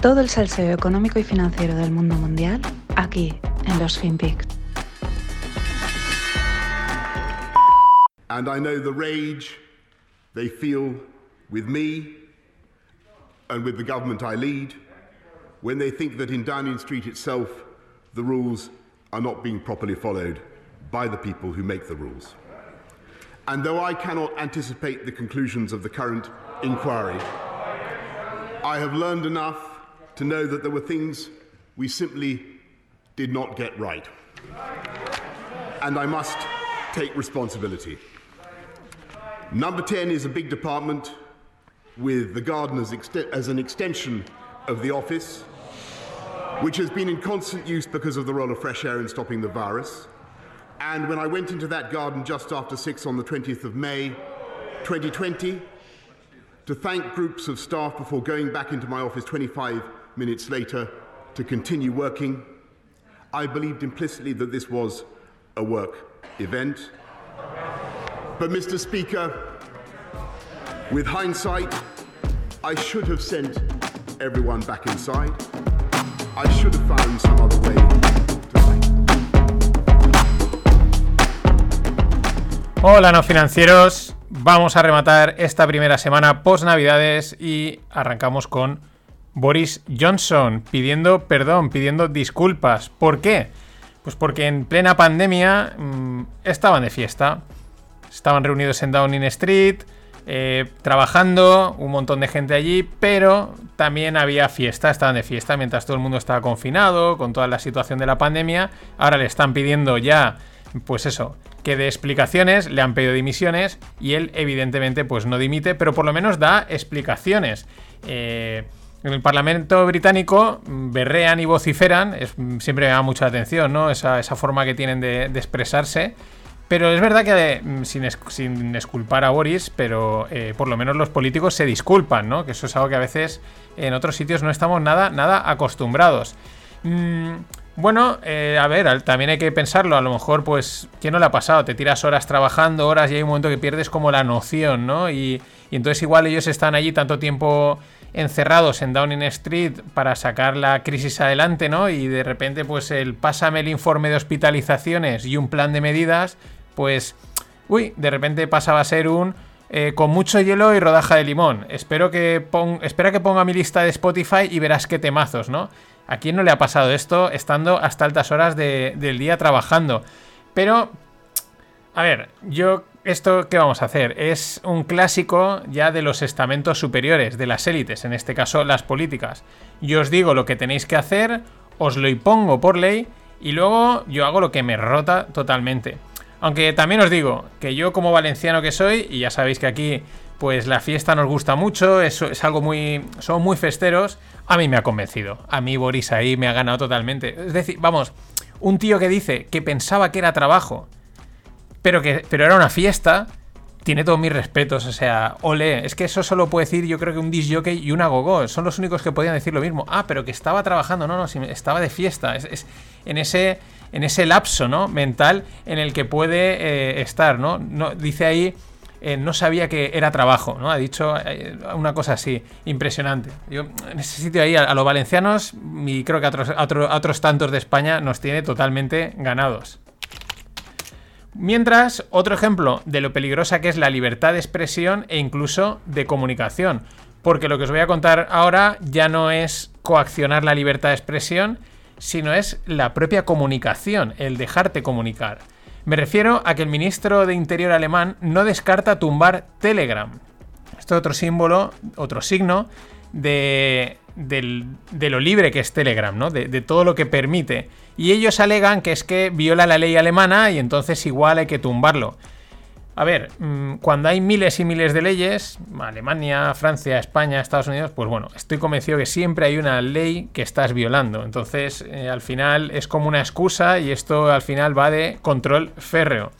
Todo el salseo económico y financiero del mundo mundial aquí en los FinPix. And I know the rage they feel with me and with the government I lead when they think that in Downing Street itself the rules are not being properly followed by the people who make the rules. And though I cannot anticipate the conclusions of the current inquiry, I have learned enough to know that there were things we simply did not get right. And I must take responsibility. Number 10 is a big department with the garden as, as an extension of the office, which has been in constant use because of the role of fresh air in stopping the virus. And when I went into that garden just after 6 on the 20th of May 2020 to thank groups of staff before going back into my office 25 minutes later to continue working, I believed implicitly that this was a work event. But, Mr. Speaker, with hindsight, I should have sent everyone back inside. I should have found some other way. Hola no financieros, vamos a rematar esta primera semana post navidades y arrancamos con Boris Johnson pidiendo perdón, pidiendo disculpas. ¿Por qué? Pues porque en plena pandemia mmm, estaban de fiesta, estaban reunidos en Downing Street, eh, trabajando, un montón de gente allí, pero también había fiesta, estaban de fiesta mientras todo el mundo estaba confinado, con toda la situación de la pandemia. Ahora le están pidiendo ya, pues eso, que dé explicaciones, le han pedido dimisiones y él evidentemente pues no dimite, pero por lo menos da explicaciones. Eh, en el Parlamento británico berrean y vociferan, es, siempre me da mucha atención, ¿no? Esa, esa forma que tienen de, expresarse. Pero es verdad que, sin, es, sin esculpar a Boris, pero eh, por lo menos los políticos se disculpan, ¿no? Que eso es algo que a veces en otros sitios no estamos nada, nada acostumbrados. Mm, bueno, eh, a ver, también hay que pensarlo. A lo mejor, pues, ¿quién no le ha pasado? Te tiras horas trabajando, horas, y hay un momento que pierdes como la noción, ¿no? Y, y entonces igual ellos están allí tanto tiempo encerrados en Downing Street para sacar la crisis adelante, ¿no? Y de repente, pues, el pásame el informe de hospitalizaciones y un plan de medidas, pues, uy, de repente pasaba a ser un eh, con mucho hielo y rodaja de limón. Espero que espera que ponga mi lista de Spotify y verás qué temazos, ¿no? ¿A quién no le ha pasado esto estando hasta altas horas de, del día trabajando? Pero, a ver, yo, ¿esto qué vamos a hacer? Es un clásico ya de los estamentos superiores, de las élites, en este caso las políticas. Yo os digo lo que tenéis que hacer, os lo impongo por ley y luego yo hago lo que me rota totalmente. Aunque también os digo que yo como valenciano que soy, y ya sabéis que aquí pues la fiesta nos gusta mucho, es, es algo muy... son muy festeros, a mí me ha convencido. A mí Boris ahí me ha ganado totalmente. Es decir, vamos, un tío que dice que pensaba que era trabajo, pero que pero era una fiesta, tiene todos mis respetos, o sea, ole, es que eso solo puede decir yo creo que un disjockey y una gogo, son los únicos que podían decir lo mismo. Ah, pero que estaba trabajando, no, no, estaba de fiesta, es, en ese en ese lapso, ¿no? mental en el que puede eh, estar, ¿no? dice ahí eh, no sabía que era trabajo, ¿no? Ha dicho eh, una cosa así, impresionante. Yo, en ese sitio ahí, a, los valencianos, y creo que otros, a, otro, a otros tantos de España, nos tiene totalmente ganados. Mientras, otro ejemplo de lo peligrosa que es la libertad de expresión e incluso de comunicación. Porque lo que os voy a contar ahora ya no es coaccionar la libertad de expresión, sino es la propia comunicación, el dejarte comunicar. Me refiero a que el ministro de Interior alemán no descarta tumbar Telegram. Esto es otro símbolo, otro signo de, de, lo libre que es Telegram, ¿no? De, de, todo lo que permite. Y ellos alegan que es que viola la ley alemana y entonces igual hay que tumbarlo. A ver, cuando hay miles y miles de leyes, Alemania, Francia, España, Estados Unidos, pues bueno, estoy convencido que siempre hay una ley que estás violando. Entonces, eh, al final es como una excusa y esto al final va de control férreo.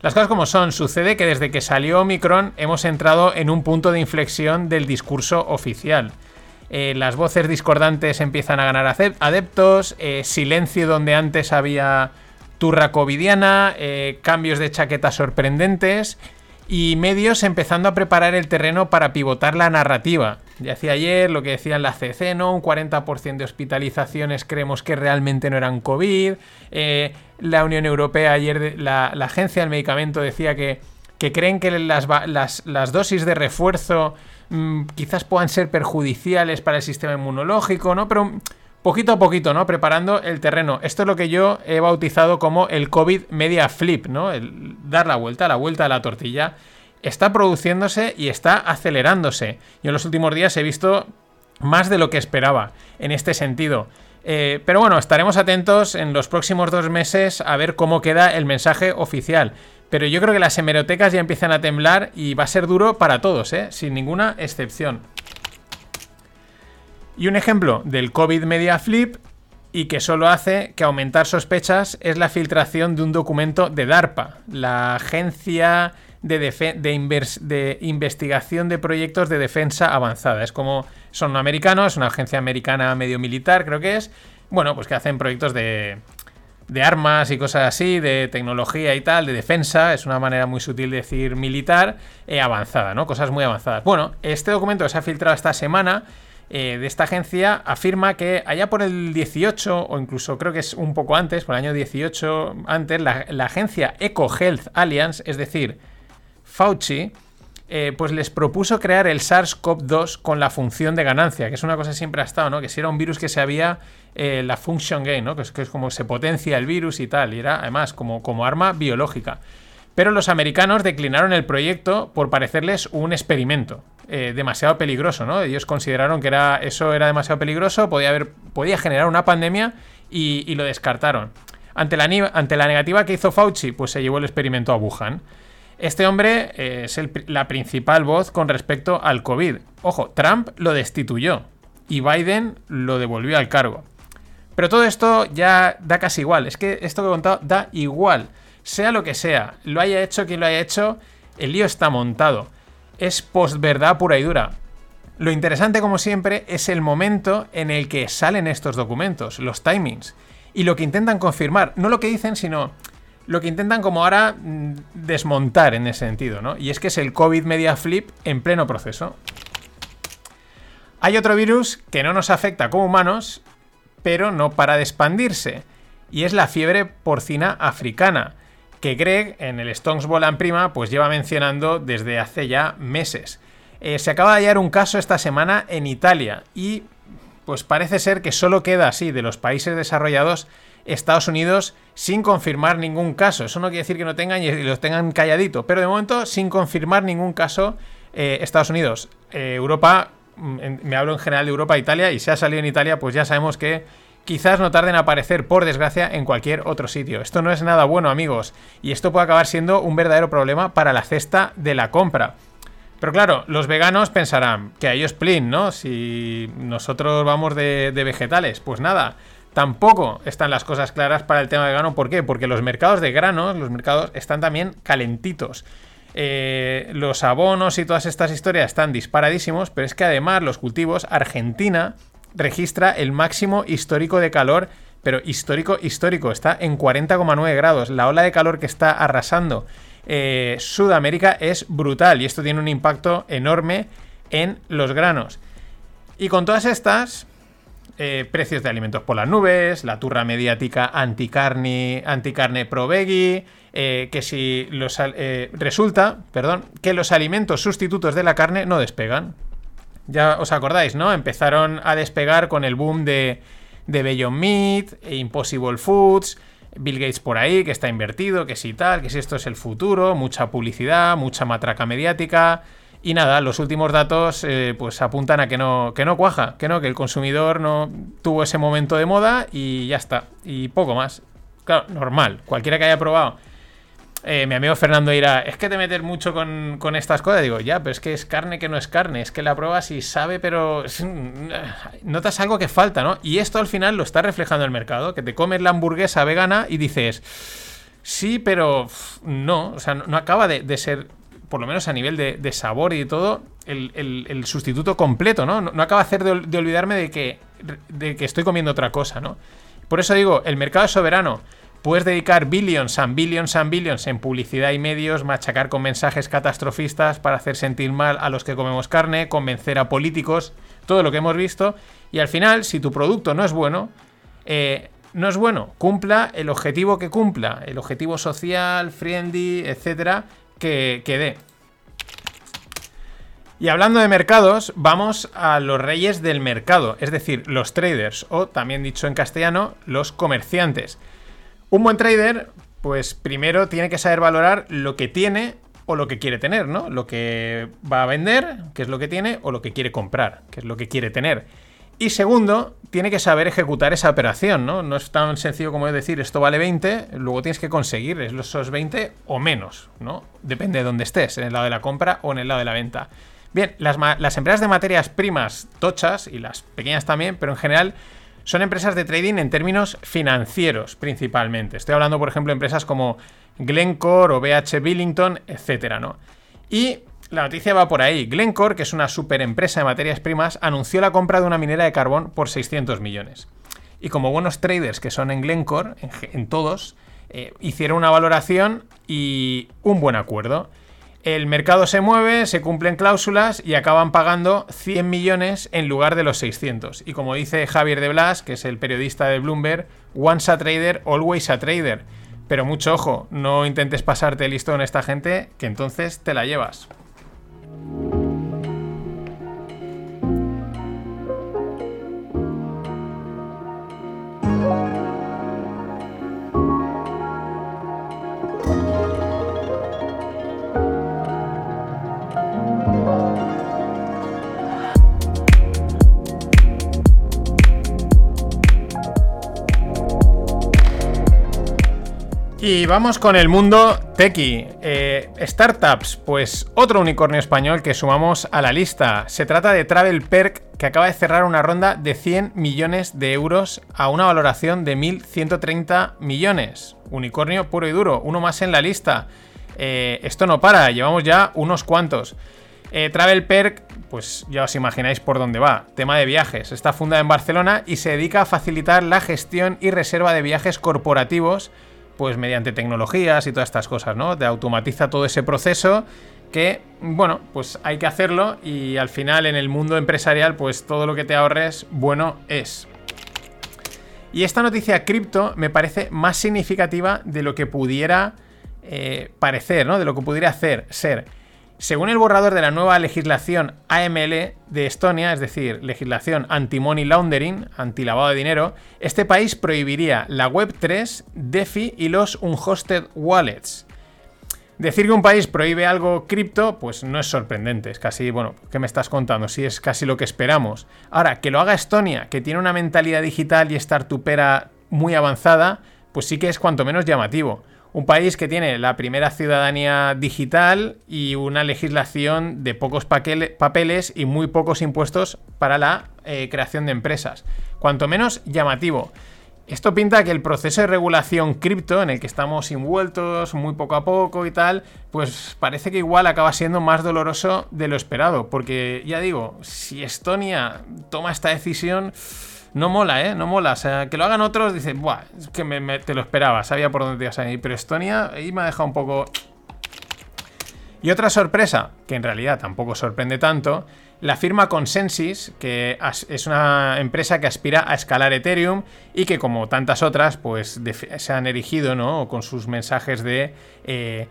Las cosas como son, sucede que desde que salió Omicron hemos entrado en un punto de inflexión del discurso oficial. Eh, las voces discordantes empiezan a ganar adeptos, eh, silencio donde antes había turra covidiana, eh, cambios de chaqueta sorprendentes y medios empezando a preparar el terreno para pivotar la narrativa. Ya decía ayer lo que decía la CC, ¿no? Un 40% de hospitalizaciones creemos que realmente no eran COVID. Eh, la Unión Europea ayer, la, Agencia del Medicamento decía que, que creen que las, las, dosis de refuerzo mm, quizás puedan ser perjudiciales para el sistema inmunológico, ¿no? Pero poquito a poquito, ¿no? Preparando el terreno. Esto es lo que yo he bautizado como el COVID media flip, ¿no? El dar la vuelta, la vuelta a la tortilla. Está produciéndose y está acelerándose. Yo en los últimos días he visto más de lo que esperaba en este sentido. Eh, pero bueno, estaremos atentos en los próximos dos meses a ver cómo queda el mensaje oficial. Pero yo creo que las hemerotecas ya empiezan a temblar y va a ser duro para todos, ¿eh? sin ninguna excepción. Y un ejemplo del COVID Media Flip y que solo hace que aumentar sospechas es la filtración de un documento de DARPA, la Agencia de, Investigación de Proyectos de Defensa Avanzada. Es como son americanos, es una agencia americana medio militar, creo que es. Bueno, pues que hacen proyectos de, de armas y cosas así, de tecnología y tal, de defensa, es una manera muy sutil de decir militar, eh, avanzada, ¿no? Cosas muy avanzadas. Bueno, este documento se ha filtrado esta semana eh, de esta agencia afirma que allá por el 18, o incluso creo que es un poco antes, por el año 18 antes, la, agencia Eco Health Alliance, es decir, Fauci, eh, pues les propuso crear el SARS-CoV-2 con la función de ganancia, que es una cosa que siempre ha estado, ¿no? Que si era un virus que se había eh, la function gain, ¿no? Que es, que es, como se potencia el virus y tal, y era además como, como arma biológica. Pero los americanos declinaron el proyecto por parecerles un experimento. Eh, demasiado peligroso, ¿no? Ellos consideraron que era, eso era demasiado peligroso, podía, haber, podía generar una pandemia y, lo descartaron. Ante la, ante la, negativa que hizo Fauci, pues se llevó el experimento a Wuhan. Este hombre eh, es la principal voz con respecto al COVID. Ojo, Trump lo destituyó y Biden lo devolvió al cargo. Pero todo esto ya da casi igual. Es que esto que he contado da igual. Sea lo que sea, lo haya hecho quien lo haya hecho, el lío está montado es postverdad pura y dura. Lo interesante, como siempre, es el momento en el que salen estos documentos, los timings, y lo que intentan confirmar, no lo que dicen, sino lo que intentan como ahora mm, desmontar en ese sentido, ¿no? Y es que es el COVID Media Flip en pleno proceso. Hay otro virus que no nos afecta como humanos, pero no para de expandirse, y es la fiebre porcina africana que Greg en el Stones Bolan Prima pues lleva mencionando desde hace ya meses. Eh, se acaba de hallar un caso esta semana en Italia y pues parece ser que solo queda así de los países desarrollados Estados Unidos sin confirmar ningún caso. Eso no quiere decir que no tengan y los tengan calladito, pero de momento sin confirmar ningún caso eh, Estados Unidos. Eh, Europa, mm, me hablo en general de Europa, e Italia, y si ha salido en Italia, pues ya sabemos que quizás no tarden a aparecer, por desgracia, en cualquier otro sitio. Esto no es nada bueno, amigos, y esto puede acabar siendo un verdadero problema para la cesta de la compra. Pero claro, los veganos pensarán que a ellos plin, ¿no? Si nosotros vamos de, vegetales, pues nada. Tampoco están las cosas claras para el tema vegano. ¿Por qué? Porque los mercados de granos, los mercados están también calentitos. Eh, los abonos y todas estas historias están disparadísimos, pero es que además los cultivos, Argentina registra el máximo histórico de calor, pero histórico, histórico, está en 40,9 grados. La ola de calor que está arrasando eh, Sudamérica es brutal y esto tiene un impacto enorme en los granos. Y con todas estas, eh, precios de alimentos por las nubes, la turra mediática anticarne, anticarne pro veggie, eh, que si los, resulta, perdón, que los alimentos sustitutos de la carne no despegan. Ya os acordáis, ¿no? Empezaron a despegar con el boom de, de Beyond Meat, e Impossible Foods, Bill Gates por ahí, que está invertido, que si tal, que si esto es el futuro, mucha publicidad, mucha matraca mediática. Y nada, los últimos datos eh, pues apuntan a que no, que no cuaja, que no, que el consumidor no tuvo ese momento de moda y ya está. Y poco más. Claro, normal. Cualquiera que haya probado eh, mi amigo Fernando dirá, es que te metes mucho con, estas cosas. Digo, ya, pero es que es carne que no es carne, es que la pruebas y sabe, pero notas algo que falta, ¿no? Y esto al final lo está reflejando el mercado, que te comes la hamburguesa vegana y dices, sí, pero no, o sea, no, acaba de, ser, por lo menos a nivel de, sabor y de todo, el, sustituto completo, ¿no? ¿no? acaba de hacer de, olvidarme de que, de que estoy comiendo otra cosa, ¿no? Por eso digo, el mercado es soberano Puedes dedicar billions and billions and billions en publicidad y medios, machacar con mensajes catastrofistas para hacer sentir mal a los que comemos carne, convencer a políticos, todo lo que hemos visto. Y al final, si tu producto no es bueno, eh, no es bueno. Cumpla el objetivo que cumpla, el objetivo social, friendly, etcétera, que, que dé. Y hablando de mercados, vamos a los reyes del mercado, es decir, los traders, o también dicho en castellano, los comerciantes. Un buen trader, pues primero tiene que saber valorar lo que tiene o lo que quiere tener, ¿no? Lo que va a vender, que es lo que tiene, o lo que quiere comprar, que es lo que quiere tener. Y segundo, tiene que saber ejecutar esa operación, ¿no? No es tan sencillo como decir esto vale 20, luego tienes que conseguir esos 20 o menos, ¿no? Depende de dónde estés, en el lado de la compra o en el lado de la venta. Bien, las, las empresas de materias primas tochas y las pequeñas también, pero en general son empresas de trading en términos financieros principalmente. Estoy hablando, por ejemplo, de empresas como Glencore o BH Billington, etcétera, ¿no? Y la noticia va por ahí. Glencore, que es una super empresa de materias primas, anunció la compra de una minera de carbón por 600 millones. Y como buenos traders que son en Glencore, en, todos, eh, hicieron una valoración y un buen acuerdo el mercado se mueve, se cumplen cláusulas y acaban pagando 100 millones en lugar de los 600. Y como dice Javier de Blas, que es el periodista de Bloomberg, once a trader, always a trader. Pero mucho ojo, no intentes pasarte listo en esta gente, que entonces te la llevas. Y vamos con el mundo tequi. Eh, startups, pues otro unicornio español que sumamos a la lista. Se trata de Travel Perk, que acaba de cerrar una ronda de 100 millones de euros a una valoración de 1.130 millones. Unicornio puro y duro, uno más en la lista. Eh, esto no para, llevamos ya unos cuantos. Eh, Travel Perk, pues ya os imagináis por dónde va. Tema de viajes. Está fundada en Barcelona y se dedica a facilitar la gestión y reserva de viajes corporativos pues mediante tecnologías y todas estas cosas, ¿no? Te automatiza todo ese proceso que, bueno, pues hay que hacerlo y al final en el mundo empresarial, pues todo lo que te ahorres, bueno es. Y esta noticia cripto me parece más significativa de lo que pudiera eh, parecer, ¿no? De lo que pudiera hacer, ser. Según el borrador de la nueva legislación AML de Estonia, es decir, legislación anti-money laundering, anti-lavado de dinero, este país prohibiría la Web3, DeFi y los unhosted wallets. Decir que un país prohíbe algo cripto, pues no es sorprendente. Es casi, bueno, ¿qué me estás contando? Sí, es casi lo que esperamos. Ahora, que lo haga Estonia, que tiene una mentalidad digital y startupera muy avanzada, pues sí que es cuanto menos llamativo un país que tiene la primera ciudadanía digital y una legislación de pocos papeles y muy pocos impuestos para la eh, creación de empresas. Cuanto menos llamativo. Esto pinta que el proceso de regulación cripto en el que estamos envueltos muy poco a poco y tal, pues parece que igual acaba siendo más doloroso de lo esperado. Porque ya digo, si Estonia toma esta decisión no mola, ¿eh? No mola. O sea, que lo hagan otros, dicen, buah, es que me, te lo esperaba, sabía por dónde ibas a ir. Pero Estonia ahí me ha dejado un poco... Y otra sorpresa, que en realidad tampoco sorprende tanto, la firma Consensus, que es una empresa que aspira a escalar Ethereum y que como tantas otras, pues se han erigido, ¿no? Con sus mensajes de, eh,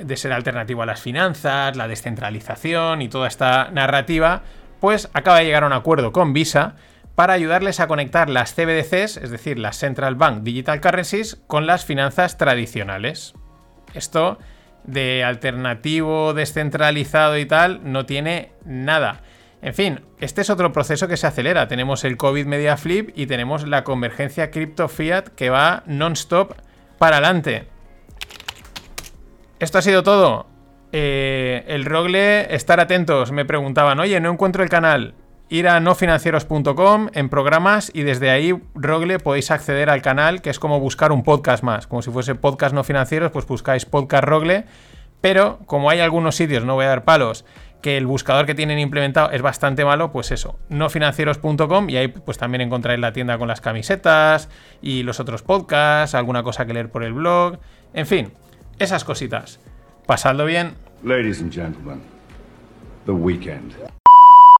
de ser alternativo a las finanzas, la descentralización y toda esta narrativa, pues acaba de llegar a un acuerdo con Visa para ayudarles a conectar las CBDCs, es decir, las Central Bank Digital Currencies, con las finanzas tradicionales. Esto de alternativo, descentralizado y tal, no tiene nada. En fin, este es otro proceso que se acelera. Tenemos el COVID Media Flip y tenemos la convergencia cripto fiat que va non-stop para adelante. Esto ha sido todo. Eh, el Rogle, estar atentos. Me preguntaban, oye, no encuentro el canal ir a nofinancieros.com en programas y desde ahí, Rogle, podéis acceder al canal, que es como buscar un podcast más. Como si fuese podcast no financieros, pues buscáis podcast Rogle. Pero como hay algunos sitios, no voy a dar palos, que el buscador que tienen implementado es bastante malo, pues eso, nofinancieros.com y ahí pues también encontráis la tienda con las camisetas y los otros podcasts, alguna cosa que leer por el blog, en fin, esas cositas. Pasadlo bien. Ladies and gentlemen, the weekend.